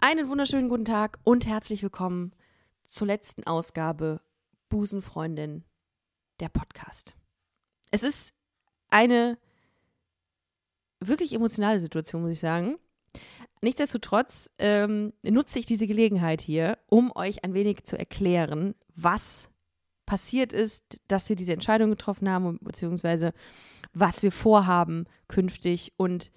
Einen wunderschönen guten Tag und herzlich willkommen zur letzten Ausgabe Busenfreundin, der Podcast. Es ist eine wirklich emotionale Situation, muss ich sagen. Nichtsdestotrotz ähm, nutze ich diese Gelegenheit hier, um euch ein wenig zu erklären, was passiert ist, dass wir diese Entscheidung getroffen haben, beziehungsweise was wir vorhaben künftig und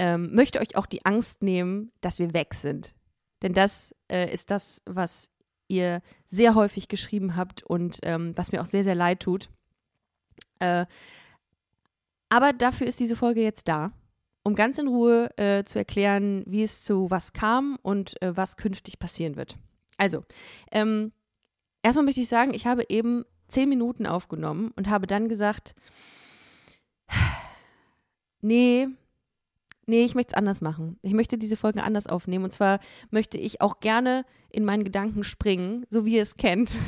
ähm, möchte euch auch die Angst nehmen, dass wir weg sind. Denn das äh, ist das, was ihr sehr häufig geschrieben habt und ähm, was mir auch sehr, sehr leid tut. Äh, aber dafür ist diese Folge jetzt da, um ganz in Ruhe äh, zu erklären, wie es zu was kam und äh, was künftig passieren wird. Also, ähm, erstmal möchte ich sagen, ich habe eben zehn Minuten aufgenommen und habe dann gesagt, nee, nee, ich möchte es anders machen. Ich möchte diese Folgen anders aufnehmen. Und zwar möchte ich auch gerne in meinen Gedanken springen, so wie ihr es kennt.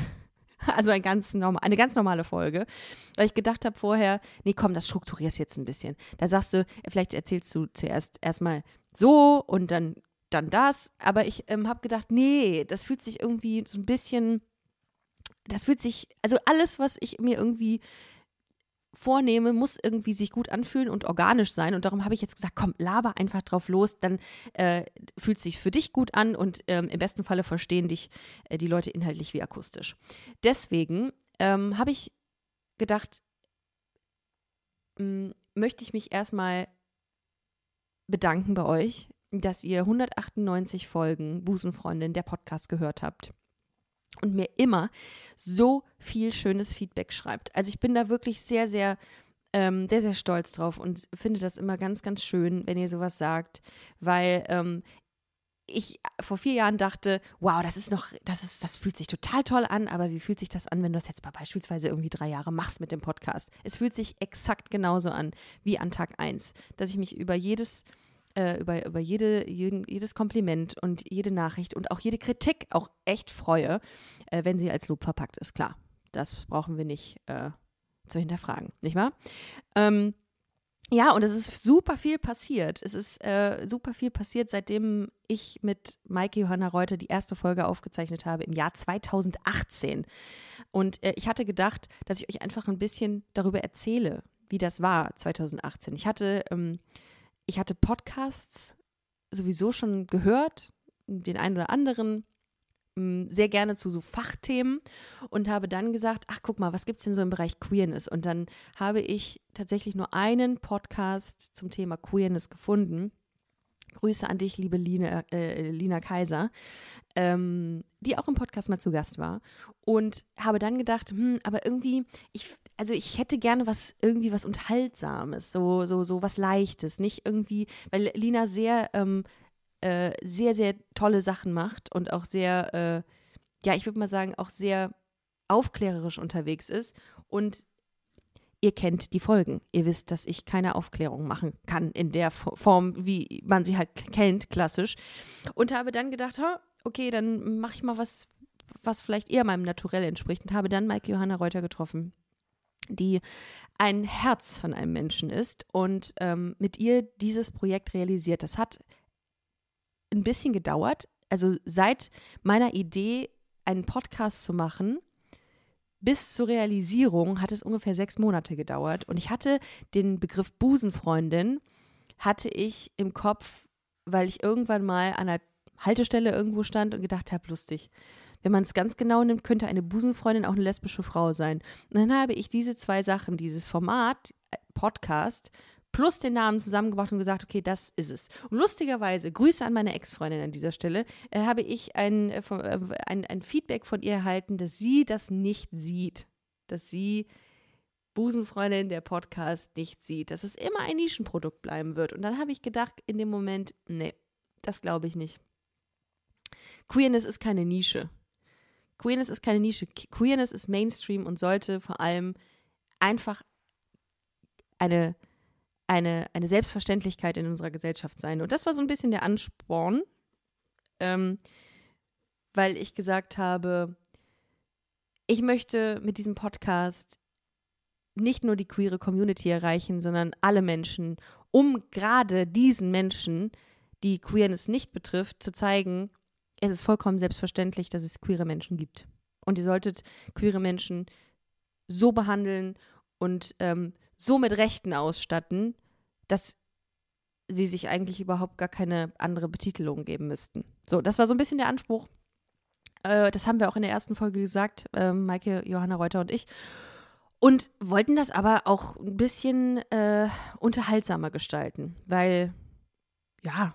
Also ein ganz normal, eine ganz normale Folge. Weil ich gedacht habe vorher, nee, komm, das strukturierst jetzt ein bisschen. Da sagst du, vielleicht erzählst du zuerst erstmal so und dann, dann das. Aber ich ähm, habe gedacht, nee, das fühlt sich irgendwie so ein bisschen, das fühlt sich, also alles, was ich mir irgendwie vornehme, muss irgendwie sich gut anfühlen und organisch sein. Und darum habe ich jetzt gesagt, komm, laber einfach drauf los, dann äh, fühlt es sich für dich gut an und ähm, im besten Falle verstehen dich äh, die Leute inhaltlich wie akustisch. Deswegen ähm, habe ich gedacht, mh, möchte ich mich erstmal bedanken bei euch, dass ihr 198 Folgen Busenfreundin der Podcast gehört habt und mir immer so viel schönes Feedback schreibt. Also ich bin da wirklich sehr, sehr, ähm, sehr, sehr stolz drauf und finde das immer ganz, ganz schön, wenn ihr sowas sagt, weil ähm, ich vor vier Jahren dachte, wow, das ist noch, das ist, das fühlt sich total toll an, aber wie fühlt sich das an, wenn du das jetzt beispielsweise irgendwie drei Jahre machst mit dem Podcast? Es fühlt sich exakt genauso an wie an Tag eins, dass ich mich über jedes äh, über, über jede, jeden, jedes Kompliment und jede Nachricht und auch jede Kritik auch echt freue, äh, wenn sie als Lob verpackt ist. Klar, das brauchen wir nicht äh, zu hinterfragen, nicht wahr? Ähm, ja, und es ist super viel passiert. Es ist äh, super viel passiert, seitdem ich mit Maike Johanna Reuter die erste Folge aufgezeichnet habe im Jahr 2018. Und äh, ich hatte gedacht, dass ich euch einfach ein bisschen darüber erzähle, wie das war 2018. Ich hatte ähm, ich hatte Podcasts sowieso schon gehört, den einen oder anderen, mm, sehr gerne zu so Fachthemen und habe dann gesagt, ach guck mal, was gibt es denn so im Bereich Queerness? Und dann habe ich tatsächlich nur einen Podcast zum Thema Queerness gefunden. Grüße an dich, liebe Lina, äh, Lina Kaiser, ähm, die auch im Podcast mal zu Gast war. Und habe dann gedacht, hm, aber irgendwie, ich, also ich hätte gerne was, irgendwie was Unterhaltsames, so, so, so was Leichtes, nicht irgendwie, weil Lina sehr, ähm, äh, sehr, sehr tolle Sachen macht und auch sehr, äh, ja, ich würde mal sagen, auch sehr aufklärerisch unterwegs ist. Und ihr kennt die Folgen. Ihr wisst, dass ich keine Aufklärung machen kann in der Form, wie man sie halt kennt, klassisch. Und habe dann gedacht, okay, dann mache ich mal was, was vielleicht eher meinem Naturell entspricht. Und habe dann Maike Johanna Reuter getroffen die ein Herz von einem Menschen ist und ähm, mit ihr dieses Projekt realisiert. Das hat ein bisschen gedauert. Also seit meiner Idee, einen Podcast zu machen, bis zur Realisierung hat es ungefähr sechs Monate gedauert. Und ich hatte den Begriff Busenfreundin, hatte ich im Kopf, weil ich irgendwann mal an einer Haltestelle irgendwo stand und gedacht habe, lustig, wenn man es ganz genau nimmt, könnte eine Busenfreundin auch eine lesbische Frau sein. Und dann habe ich diese zwei Sachen, dieses Format, äh, Podcast, plus den Namen zusammengebracht und gesagt, okay, das ist es. Und lustigerweise, Grüße an meine Ex-Freundin an dieser Stelle, äh, habe ich ein, äh, äh, ein, ein Feedback von ihr erhalten, dass sie das nicht sieht. Dass sie Busenfreundin der Podcast nicht sieht, dass es immer ein Nischenprodukt bleiben wird. Und dann habe ich gedacht, in dem Moment, nee, das glaube ich nicht. Queerness ist keine Nische. Queerness ist keine Nische. Queerness ist Mainstream und sollte vor allem einfach eine, eine, eine Selbstverständlichkeit in unserer Gesellschaft sein. Und das war so ein bisschen der Ansporn, ähm, weil ich gesagt habe, ich möchte mit diesem Podcast nicht nur die queere Community erreichen, sondern alle Menschen, um gerade diesen Menschen die Queerness nicht betrifft, zu zeigen, es ist vollkommen selbstverständlich, dass es queere Menschen gibt. Und ihr solltet queere Menschen so behandeln und ähm, so mit Rechten ausstatten, dass sie sich eigentlich überhaupt gar keine andere Betitelung geben müssten. So, das war so ein bisschen der Anspruch. Äh, das haben wir auch in der ersten Folge gesagt, äh, Maike, Johanna Reuter und ich. Und wollten das aber auch ein bisschen äh, unterhaltsamer gestalten, weil, ja,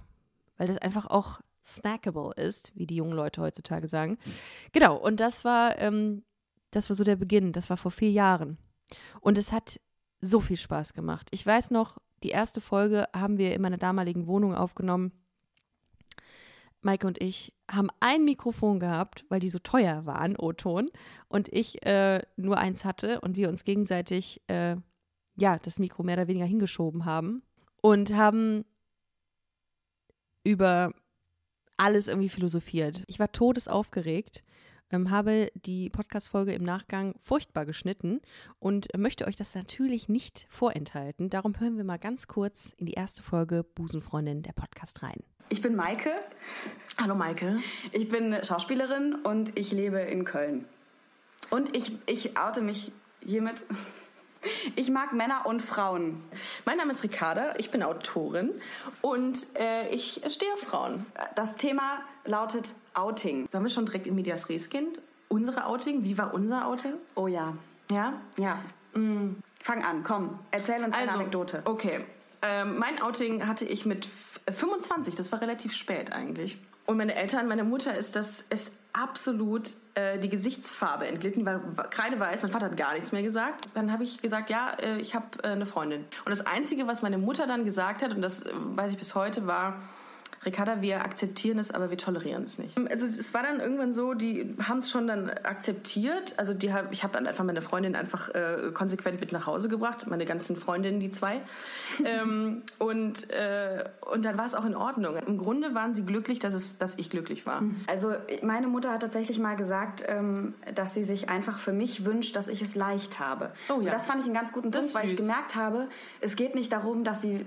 weil das einfach auch snackable ist, wie die jungen Leute heutzutage sagen. Genau, und das war, ähm, das war so der Beginn, das war vor vier Jahren. Und es hat so viel Spaß gemacht. Ich weiß noch, die erste Folge haben wir in meiner damaligen Wohnung aufgenommen. Maike und ich haben ein Mikrofon gehabt, weil die so teuer waren, O-Ton, und ich äh, nur eins hatte und wir uns gegenseitig äh, ja das Mikro mehr oder weniger hingeschoben haben und haben über alles irgendwie philosophiert. Ich war todesaufgeregt ähm, habe die Podcast-Folge im Nachgang furchtbar geschnitten und möchte euch das natürlich nicht vorenthalten. Darum hören wir mal ganz kurz in die erste Folge Busenfreundin der Podcast rein. Ich bin Maike. Hallo Maike. Ich bin Schauspielerin und ich lebe in Köln. Und ich, ich oute mich hiermit. Ich mag Männer und Frauen. Mein Name ist Ricarda, ich bin Autorin und äh, ich stehe auf Frauen. Das Thema lautet Outing. Sollen wir schon direkt in Medias Res gehen? Unsere Outing? Wie war unser Outing? Oh ja. Ja? Ja. Mm. Fang an, komm, erzähl uns also, eine Anekdote. Okay. Ähm, mein Outing hatte ich mit 25, das war relativ spät eigentlich. Und meine Eltern, meine Mutter ist das ist absolut äh, die Gesichtsfarbe entglitten, die war, war kreideweiß. Mein Vater hat gar nichts mehr gesagt. Dann habe ich gesagt, ja, äh, ich habe äh, eine Freundin. Und das Einzige, was meine Mutter dann gesagt hat, und das äh, weiß ich bis heute, war, Ricarda, wir akzeptieren es, aber wir tolerieren es nicht. Also es war dann irgendwann so, die haben es schon dann akzeptiert. Also die hab, ich habe dann einfach meine Freundin einfach äh, konsequent mit nach Hause gebracht, meine ganzen Freundinnen, die zwei. ähm, und, äh, und dann war es auch in Ordnung. Im Grunde waren sie glücklich, dass, es, dass ich glücklich war. Mhm. Also meine Mutter hat tatsächlich mal gesagt, ähm, dass sie sich einfach für mich wünscht, dass ich es leicht habe. Oh, ja. Und das fand ich einen ganz guten Punkt, weil ich gemerkt habe, es geht nicht darum, dass sie, äh,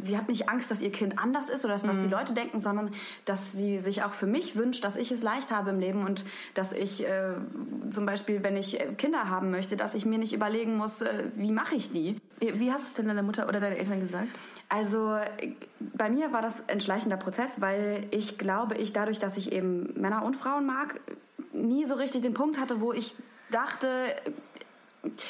sie hat nicht Angst, dass ihr Kind anders ist oder dass was mhm. die Leute Leute denken, sondern dass sie sich auch für mich wünscht, dass ich es leicht habe im Leben und dass ich äh, zum Beispiel, wenn ich Kinder haben möchte, dass ich mir nicht überlegen muss, äh, wie mache ich die. Wie hast du es denn deiner Mutter oder deinen Eltern gesagt? Also bei mir war das ein schleichender Prozess, weil ich glaube, ich dadurch, dass ich eben Männer und Frauen mag, nie so richtig den Punkt hatte, wo ich dachte,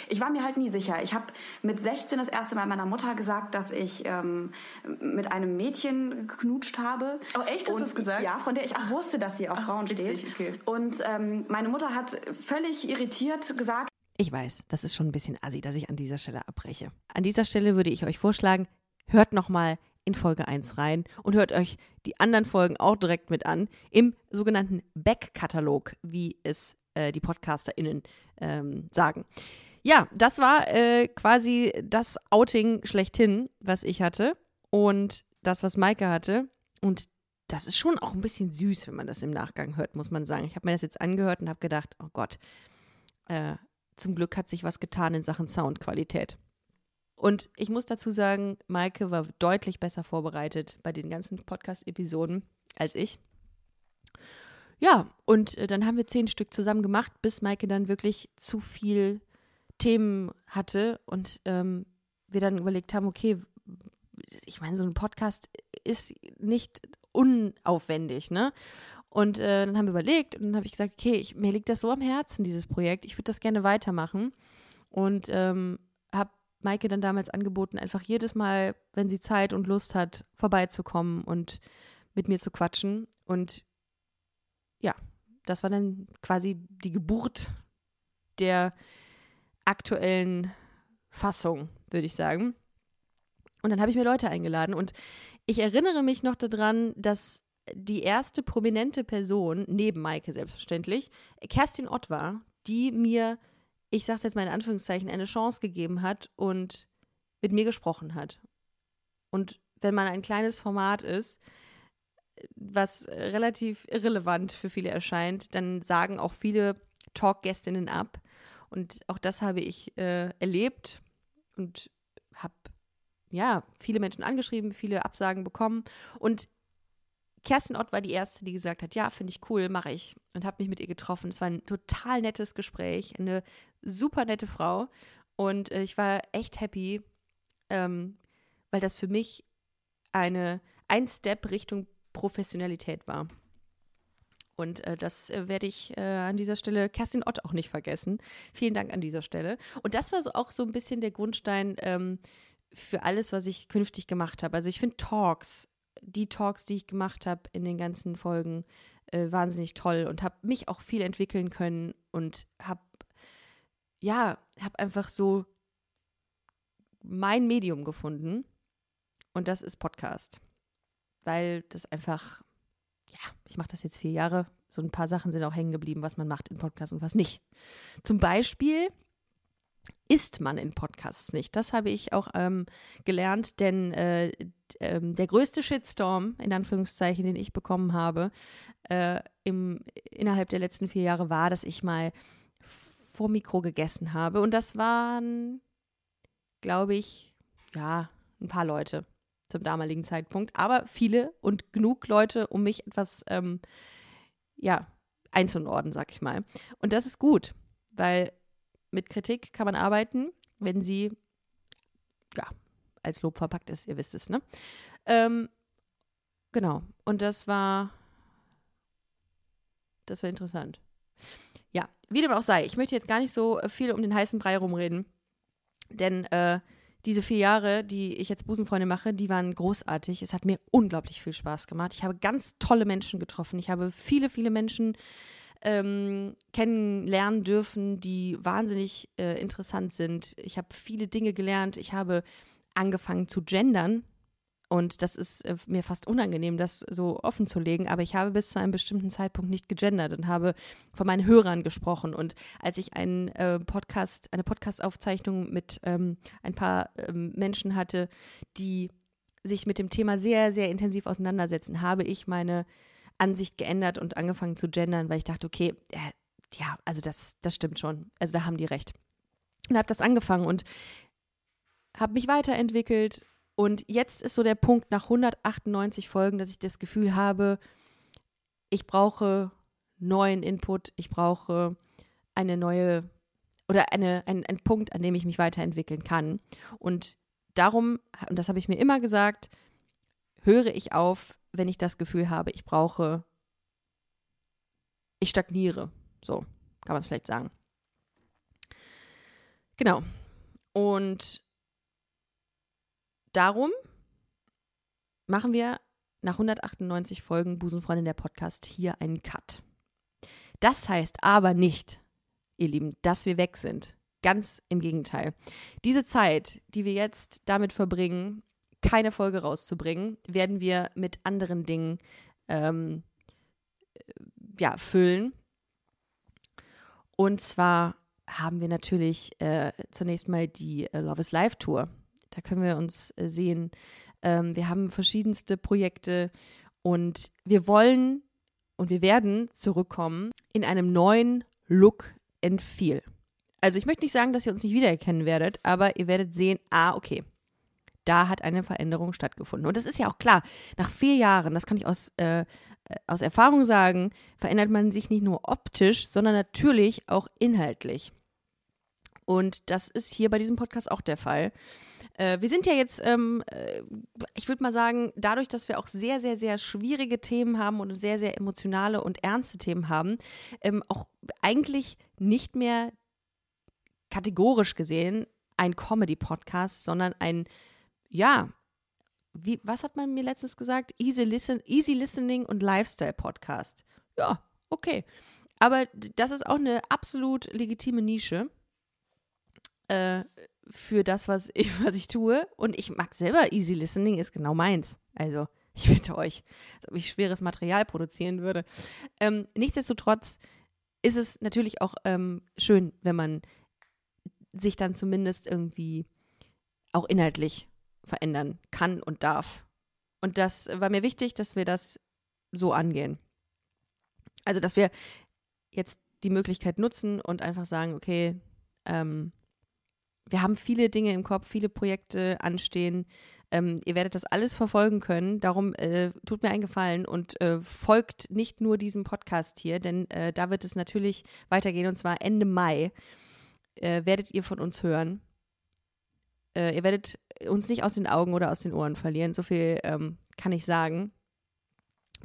ich war mir halt nie sicher. Ich habe mit 16 das erste Mal meiner Mutter gesagt, dass ich ähm, mit einem Mädchen geknutscht habe. Oh, echt? Hast du es gesagt? Ja, von der ich auch wusste, dass sie auf Ach, Frauen witzig, steht. Okay. Und ähm, meine Mutter hat völlig irritiert gesagt, ich weiß, das ist schon ein bisschen assi, dass ich an dieser Stelle abbreche. An dieser Stelle würde ich euch vorschlagen, hört nochmal in Folge 1 rein und hört euch die anderen Folgen auch direkt mit an im sogenannten Back-Katalog, wie es äh, die PodcasterInnen ähm, sagen. Ja, das war äh, quasi das Outing schlechthin, was ich hatte. Und das, was Maike hatte. Und das ist schon auch ein bisschen süß, wenn man das im Nachgang hört, muss man sagen. Ich habe mir das jetzt angehört und habe gedacht, oh Gott, äh, zum Glück hat sich was getan in Sachen Soundqualität. Und ich muss dazu sagen, Maike war deutlich besser vorbereitet bei den ganzen Podcast-Episoden als ich. Ja, und äh, dann haben wir zehn Stück zusammen gemacht, bis Maike dann wirklich zu viel Themen hatte und ähm, wir dann überlegt haben, okay, ich meine, so ein Podcast ist nicht unaufwendig, ne? Und äh, dann haben wir überlegt und dann habe ich gesagt, okay, ich, mir liegt das so am Herzen, dieses Projekt. Ich würde das gerne weitermachen. Und ähm, habe Maike dann damals angeboten, einfach jedes Mal, wenn sie Zeit und Lust hat, vorbeizukommen und mit mir zu quatschen. Und ja, das war dann quasi die Geburt der aktuellen Fassung, würde ich sagen. Und dann habe ich mir Leute eingeladen und ich erinnere mich noch daran, dass die erste prominente Person, neben Maike selbstverständlich, Kerstin Ott war, die mir, ich sage es jetzt mal in Anführungszeichen, eine Chance gegeben hat und mit mir gesprochen hat. Und wenn man ein kleines Format ist, was relativ irrelevant für viele erscheint, dann sagen auch viele Talkgästinnen ab. Und auch das habe ich äh, erlebt und habe ja viele Menschen angeschrieben, viele Absagen bekommen. Und Kerstin Ott war die Erste, die gesagt hat, ja, finde ich cool, mache ich. Und habe mich mit ihr getroffen. Es war ein total nettes Gespräch, eine super nette Frau. Und äh, ich war echt happy, ähm, weil das für mich eine, ein Step Richtung Professionalität war. Und äh, das äh, werde ich äh, an dieser Stelle Kerstin Ott auch nicht vergessen. Vielen Dank an dieser Stelle. Und das war so auch so ein bisschen der Grundstein ähm, für alles, was ich künftig gemacht habe. Also ich finde Talks, die Talks, die ich gemacht habe in den ganzen Folgen, äh, wahnsinnig toll und habe mich auch viel entwickeln können und habe, ja, habe einfach so mein Medium gefunden. Und das ist Podcast. Weil das einfach ja, ich mache das jetzt vier Jahre. So ein paar Sachen sind auch hängen geblieben, was man macht in Podcasts und was nicht. Zum Beispiel ist man in Podcasts nicht. Das habe ich auch ähm, gelernt, denn äh, äh, der größte Shitstorm, in Anführungszeichen, den ich bekommen habe, äh, im, innerhalb der letzten vier Jahre war, dass ich mal vor Mikro gegessen habe. Und das waren, glaube ich, ja, ein paar Leute zum damaligen Zeitpunkt, aber viele und genug Leute, um mich etwas, ähm, ja, einzunorden, sag ich mal. Und das ist gut, weil mit Kritik kann man arbeiten, wenn sie, ja, als Lob verpackt ist, ihr wisst es, ne? Ähm, genau. Und das war, das war interessant. Ja, wie dem auch sei, ich möchte jetzt gar nicht so viel um den heißen Brei rumreden, denn äh, diese vier Jahre, die ich jetzt Busenfreunde mache, die waren großartig. Es hat mir unglaublich viel Spaß gemacht. Ich habe ganz tolle Menschen getroffen. Ich habe viele, viele Menschen ähm, kennenlernen dürfen, die wahnsinnig äh, interessant sind. Ich habe viele Dinge gelernt. Ich habe angefangen zu gendern. Und das ist äh, mir fast unangenehm, das so offen zu legen. Aber ich habe bis zu einem bestimmten Zeitpunkt nicht gegendert und habe von meinen Hörern gesprochen. Und als ich einen äh, Podcast, eine Podcast-Aufzeichnung mit ähm, ein paar ähm, Menschen hatte, die sich mit dem Thema sehr, sehr intensiv auseinandersetzen, habe ich meine Ansicht geändert und angefangen zu gendern, weil ich dachte, okay, äh, ja, also das, das stimmt schon. Also da haben die recht. Und habe das angefangen und habe mich weiterentwickelt und jetzt ist so der Punkt nach 198 Folgen, dass ich das Gefühl habe, ich brauche neuen Input, ich brauche eine neue oder eine, ein, ein Punkt, an dem ich mich weiterentwickeln kann. Und darum, und das habe ich mir immer gesagt, höre ich auf, wenn ich das Gefühl habe, ich brauche, ich stagniere. So kann man es vielleicht sagen. Genau. Und Darum machen wir nach 198 Folgen Busenfreundin der Podcast hier einen Cut. Das heißt aber nicht, ihr Lieben, dass wir weg sind. Ganz im Gegenteil. Diese Zeit, die wir jetzt damit verbringen, keine Folge rauszubringen, werden wir mit anderen Dingen ähm, ja, füllen. Und zwar haben wir natürlich äh, zunächst mal die äh, Love is Live Tour da können wir uns äh, sehen. Ähm, wir haben verschiedenste Projekte und wir wollen und wir werden zurückkommen in einem neuen Look and Feel. Also ich möchte nicht sagen, dass ihr uns nicht wiedererkennen werdet, aber ihr werdet sehen, ah, okay, da hat eine Veränderung stattgefunden. Und das ist ja auch klar, nach vier Jahren, das kann ich aus, äh, äh aus Erfahrung sagen, verändert man sich nicht nur optisch, sondern natürlich auch inhaltlich. Und das ist hier bei diesem Podcast auch der Fall. Äh, wir sind ja jetzt, ähm, äh, ich würde mal sagen, dadurch, dass wir auch sehr, sehr, sehr schwierige Themen haben und sehr, sehr emotionale und ernste Themen haben, ähm, auch eigentlich nicht mehr kategorisch gesehen ein Comedy-Podcast, sondern ein, ja, wie, was hat man mir letztens gesagt? Easy, listen, easy Listening und Lifestyle-Podcast. Ja, okay. Aber das ist auch eine absolut legitime Nische. Äh, für das, was ich, was ich tue. Und ich mag selber Easy Listening, ist genau meins. Also, ich bitte euch, als ob ich schweres Material produzieren würde. Ähm, nichtsdestotrotz ist es natürlich auch ähm, schön, wenn man sich dann zumindest irgendwie auch inhaltlich verändern kann und darf. Und das war mir wichtig, dass wir das so angehen. Also, dass wir jetzt die Möglichkeit nutzen und einfach sagen, okay, ähm, wir haben viele Dinge im Kopf, viele Projekte anstehen. Ähm, ihr werdet das alles verfolgen können. Darum äh, tut mir einen Gefallen und äh, folgt nicht nur diesem Podcast hier, denn äh, da wird es natürlich weitergehen und zwar Ende Mai äh, werdet ihr von uns hören. Äh, ihr werdet uns nicht aus den Augen oder aus den Ohren verlieren. So viel ähm, kann ich sagen.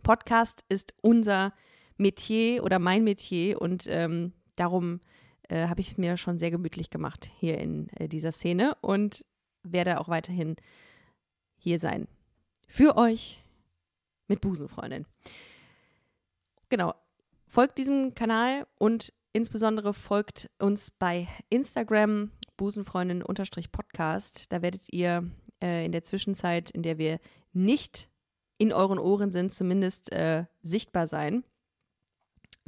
Podcast ist unser Metier oder mein Metier und ähm, darum äh, habe ich mir schon sehr gemütlich gemacht hier in äh, dieser Szene und werde auch weiterhin hier sein. Für euch mit Busenfreundin. Genau. Folgt diesem Kanal und insbesondere folgt uns bei Instagram busenfreundin-podcast. Da werdet ihr äh, in der Zwischenzeit, in der wir nicht in euren Ohren sind, zumindest äh, sichtbar sein.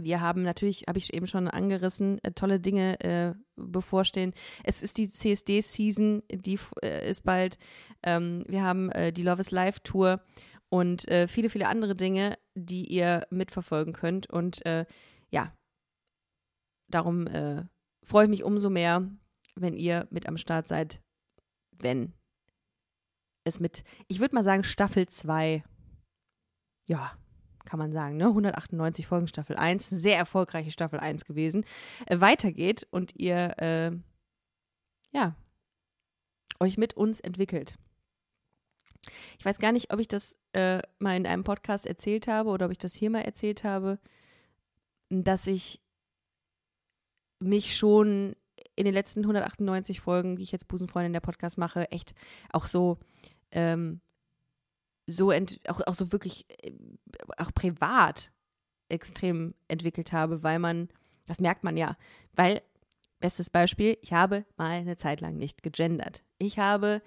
Wir haben natürlich, habe ich eben schon angerissen, äh, tolle Dinge äh, bevorstehen. Es ist die CSD-Season, die äh, ist bald. Ähm, wir haben äh, die Love is Life Tour und äh, viele, viele andere Dinge, die ihr mitverfolgen könnt. Und äh, ja, darum freue ich mich umso mehr, wenn ihr mit am Start seid, wenn es mit, ich würde mal sagen, Staffel 2, ja, kann man sagen, ne? 198 Folgen Staffel 1, sehr erfolgreiche Staffel 1 gewesen, äh, weitergeht und ihr, äh, ja, euch mit uns entwickelt. Ich weiß gar nicht, ob ich das äh, mal in einem Podcast erzählt habe oder ob ich das hier mal erzählt habe, dass ich mich schon in den letzten 198 Folgen, die ich jetzt Busenfreundin der Podcast mache, echt auch so ähm, so ent, auch, auch so wirklich äh, auch privat extrem entwickelt habe, weil man, das merkt man ja, weil, bestes Beispiel, ich habe mal eine Zeit lang nicht gegendert. Ich habe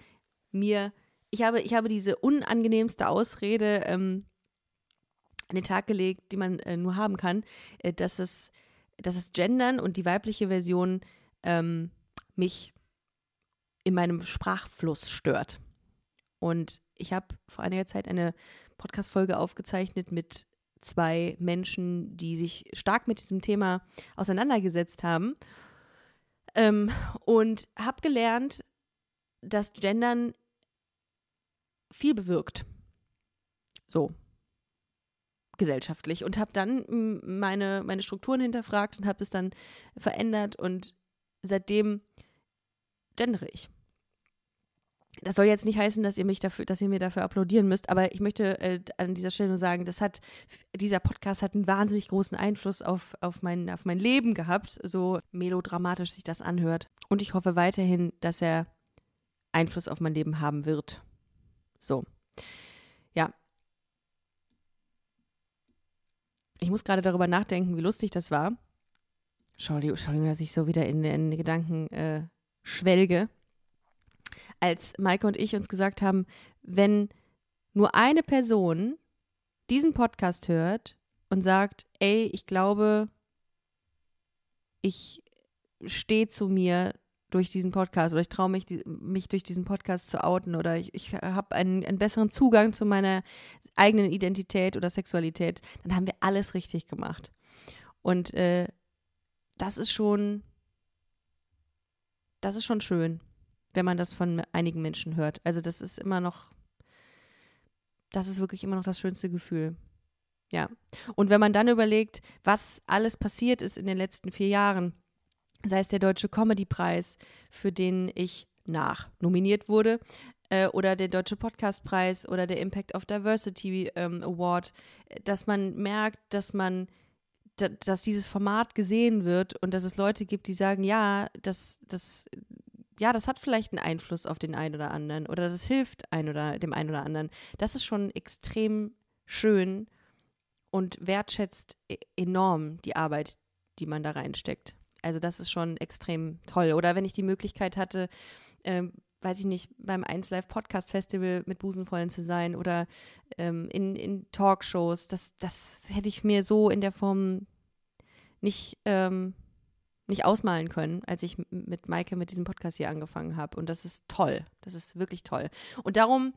mir, ich habe, ich habe diese unangenehmste Ausrede ähm, an den Tag gelegt, die man äh, nur haben kann, äh, dass es, dass es Gendern und die weibliche Version ähm, mich in meinem Sprachfluss stört. Und ich habe vor einiger Zeit eine Podcast-Folge aufgezeichnet mit zwei Menschen, die sich stark mit diesem Thema auseinandergesetzt haben. Ähm, und habe gelernt, dass Gendern viel bewirkt. So. Gesellschaftlich. Und habe dann meine, meine Strukturen hinterfragt und habe es dann verändert und seitdem gendere ich. Das soll jetzt nicht heißen, dass ihr mich dafür, dass ihr mir dafür applaudieren müsst, aber ich möchte äh, an dieser Stelle nur sagen, das hat, dieser Podcast hat einen wahnsinnig großen Einfluss auf, auf, mein, auf mein Leben gehabt, so melodramatisch sich das anhört. Und ich hoffe weiterhin, dass er Einfluss auf mein Leben haben wird. So. Ja. Ich muss gerade darüber nachdenken, wie lustig das war. Entschuldigung, dass ich so wieder in, in Gedanken äh, schwelge als Maike und ich uns gesagt haben, wenn nur eine Person diesen Podcast hört und sagt, ey, ich glaube, ich stehe zu mir durch diesen Podcast oder ich traue mich, mich durch diesen Podcast zu outen oder ich, ich habe einen, einen besseren Zugang zu meiner eigenen Identität oder Sexualität, dann haben wir alles richtig gemacht. Und äh, das ist schon, das ist schon schön wenn man das von einigen Menschen hört. Also das ist immer noch, das ist wirklich immer noch das schönste Gefühl. Ja. Und wenn man dann überlegt, was alles passiert ist in den letzten vier Jahren, sei es der Deutsche Comedy-Preis, für den ich nach nominiert wurde, äh, oder der Deutsche Podcastpreis oder der Impact of Diversity ähm, Award, dass man merkt, dass man dass dieses Format gesehen wird und dass es Leute gibt, die sagen, ja, das, das, ja, das hat vielleicht einen Einfluss auf den einen oder anderen oder das hilft ein oder dem einen oder anderen. Das ist schon extrem schön und wertschätzt e-, enorm die Arbeit, die man da reinsteckt. Also das ist schon extrem toll. Oder wenn ich die Möglichkeit hatte, ähm, weiß ich nicht, beim 1 Live Podcast Festival mit Busenfreundin zu sein oder ähm, in, in Talkshows, das, das hätte ich mir so in der Form nicht ähm, nicht ausmalen können, als ich mit Maike mit diesem Podcast hier angefangen habe. Und das ist toll. Das ist wirklich toll. Und darum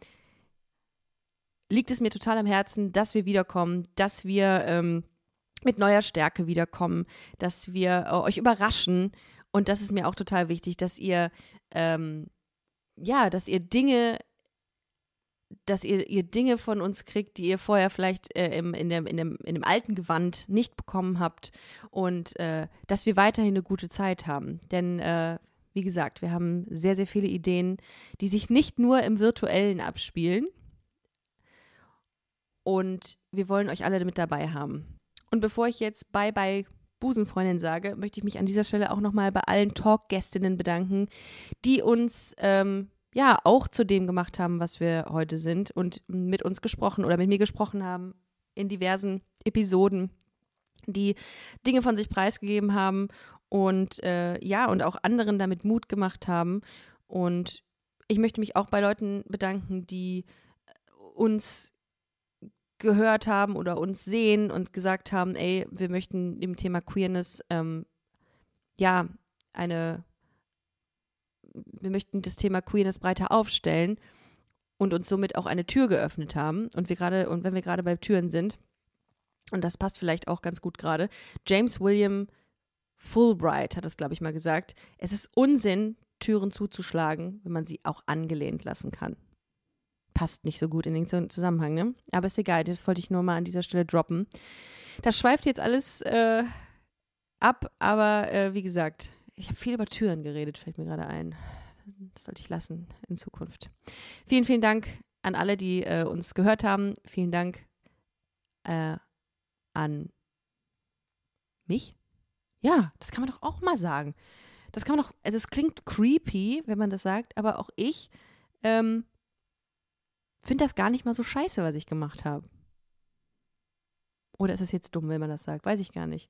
liegt es mir total am Herzen, dass wir wiederkommen, dass wir ähm, mit neuer Stärke wiederkommen, dass wir äh, euch überraschen Und das ist mir auch total wichtig, dass ihr, ähm, ja, dass ihr Dinge dass ihr, ihr Dinge von uns kriegt, die ihr vorher vielleicht äh, im, in, dem, in, dem, in dem alten Gewand nicht bekommen habt und äh, dass wir weiterhin eine gute Zeit haben. Denn, äh, wie gesagt, wir haben sehr, sehr viele Ideen, die sich nicht nur im virtuellen abspielen. Und wir wollen euch alle mit dabei haben. Und bevor ich jetzt Bye Bye Busenfreundin sage, möchte ich mich an dieser Stelle auch nochmal bei allen Talk-Gästinnen bedanken, die uns ähm, ja auch zu dem gemacht haben, was wir heute sind und mit uns gesprochen oder mit mir gesprochen haben in diversen Episoden, die Dinge von sich preisgegeben haben und äh, ja, und auch anderen damit Mut gemacht haben. Und ich möchte mich auch bei Leuten bedanken, die uns gehört haben oder uns sehen und gesagt haben, ey, wir möchten dem Thema Queerness ähm, ja eine wir möchten das Thema Queerness breiter aufstellen und uns somit auch eine Tür geöffnet haben. Und wir gerade, und wenn wir gerade bei Türen sind, und das passt vielleicht auch ganz gut gerade, James William Fulbright hat das, glaube ich, mal gesagt. Es ist Unsinn, Türen zuzuschlagen, wenn man sie auch angelehnt lassen kann. Passt nicht so gut in den Zusammenhang, ne? Aber ist egal, das wollte ich nur mal an dieser Stelle droppen. Das schweift jetzt alles äh, ab, aber äh, wie gesagt, ich habe viel über Türen geredet, fällt mir gerade ein. Das sollte ich lassen in Zukunft. Vielen, vielen Dank an alle, die äh, uns gehört haben. Vielen Dank äh, an mich. Ja, das kann man doch auch mal sagen. Das kann man doch, also es klingt creepy, wenn man das sagt, aber auch ich ähm, finde das gar nicht mal so scheiße, was ich gemacht habe. Oder ist es jetzt dumm, wenn man das sagt? Weiß ich gar nicht.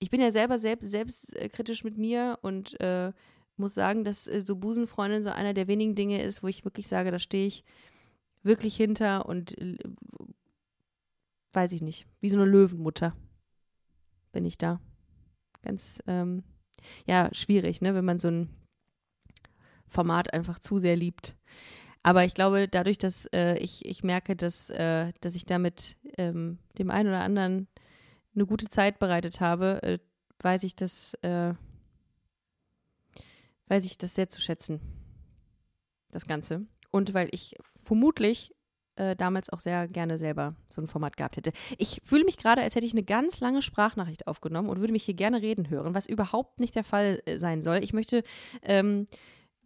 Ich bin ja selber selbst, selbstkritisch mit mir und äh, muss sagen, dass äh, so Busenfreundin so einer der wenigen Dinge ist, wo ich wirklich sage, da stehe ich wirklich hinter und äh, weiß ich nicht, wie so eine Löwenmutter bin ich da. Ganz ähm, ja, schwierig, ne, wenn man so ein Format einfach zu sehr liebt. Aber ich glaube, dadurch, dass äh, ich, ich merke, dass, äh, dass ich damit ähm, dem einen oder anderen eine gute Zeit bereitet habe, äh, weiß ich das, äh, weiß ich das sehr zu schätzen. Das Ganze. Und weil ich vermutlich äh, damals auch sehr gerne selber so ein Format gehabt hätte. Ich fühle mich gerade, als hätte ich eine ganz lange Sprachnachricht aufgenommen und würde mich hier gerne reden hören, was überhaupt nicht der Fall äh, sein soll. Ich möchte, ähm,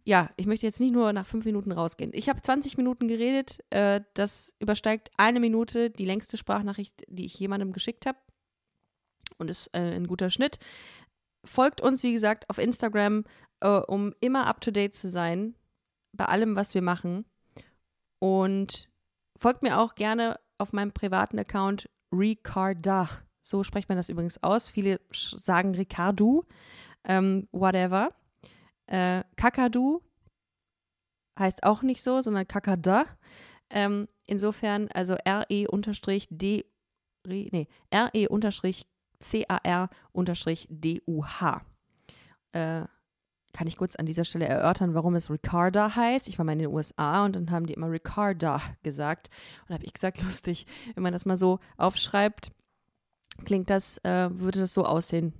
ja, ich möchte jetzt nicht nur nach fünf Minuten rausgehen. Ich habe 20 Minuten geredet. Äh, das übersteigt eine Minute, die längste Sprachnachricht, die ich jemandem geschickt habe. Und ist äh, ein guter Schnitt. Folgt uns, wie gesagt, auf Instagram, äh, um immer up to date zu sein bei allem, was wir machen. Und Folgt mir auch gerne auf meinem privaten Account Ricarda. So spricht man das übrigens aus. Viele sagen Ricardo, ähm, whatever. Äh, Kakadu heißt auch nicht so, sondern Kakada. Ähm, insofern, also RE-D, nee, RE-CAR-DUH. Äh, kann ich kurz an dieser Stelle erörtern, warum es Ricarda heißt. Ich war mal in den USA und dann haben die immer Ricarda gesagt. Und habe ich gesagt, lustig, wenn man das mal so aufschreibt, klingt das, äh, würde das so aussehen.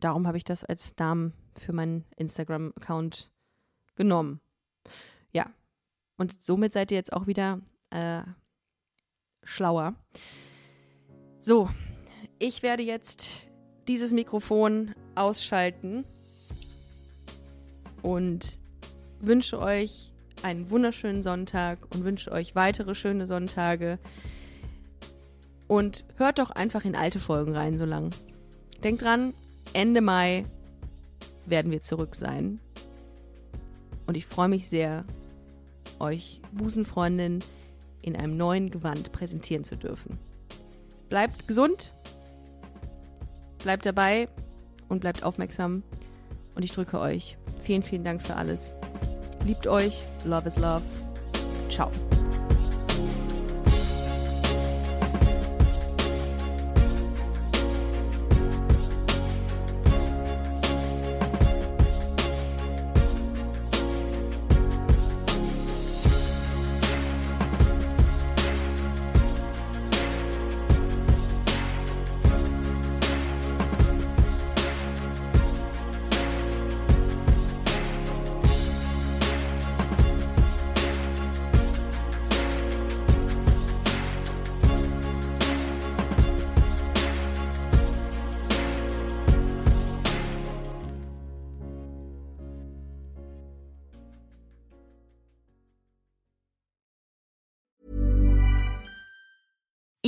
Darum habe ich das als Namen für meinen Instagram-Account genommen. Ja. Und somit seid ihr jetzt auch wieder äh, schlauer. So, ich werde jetzt dieses Mikrofon ausschalten und wünsche euch einen wunderschönen Sonntag und wünsche euch weitere schöne Sonntage. Und hört doch einfach in alte Folgen rein, so lang. Denkt dran, Ende Mai werden wir zurück sein. Und ich freue mich sehr, euch Busenfreundin in einem neuen Gewand präsentieren zu dürfen. Bleibt gesund, bleibt dabei und bleibt aufmerksam. Und ich drücke euch. Vielen, vielen Dank für alles. Liebt euch. Love is love. Ciao.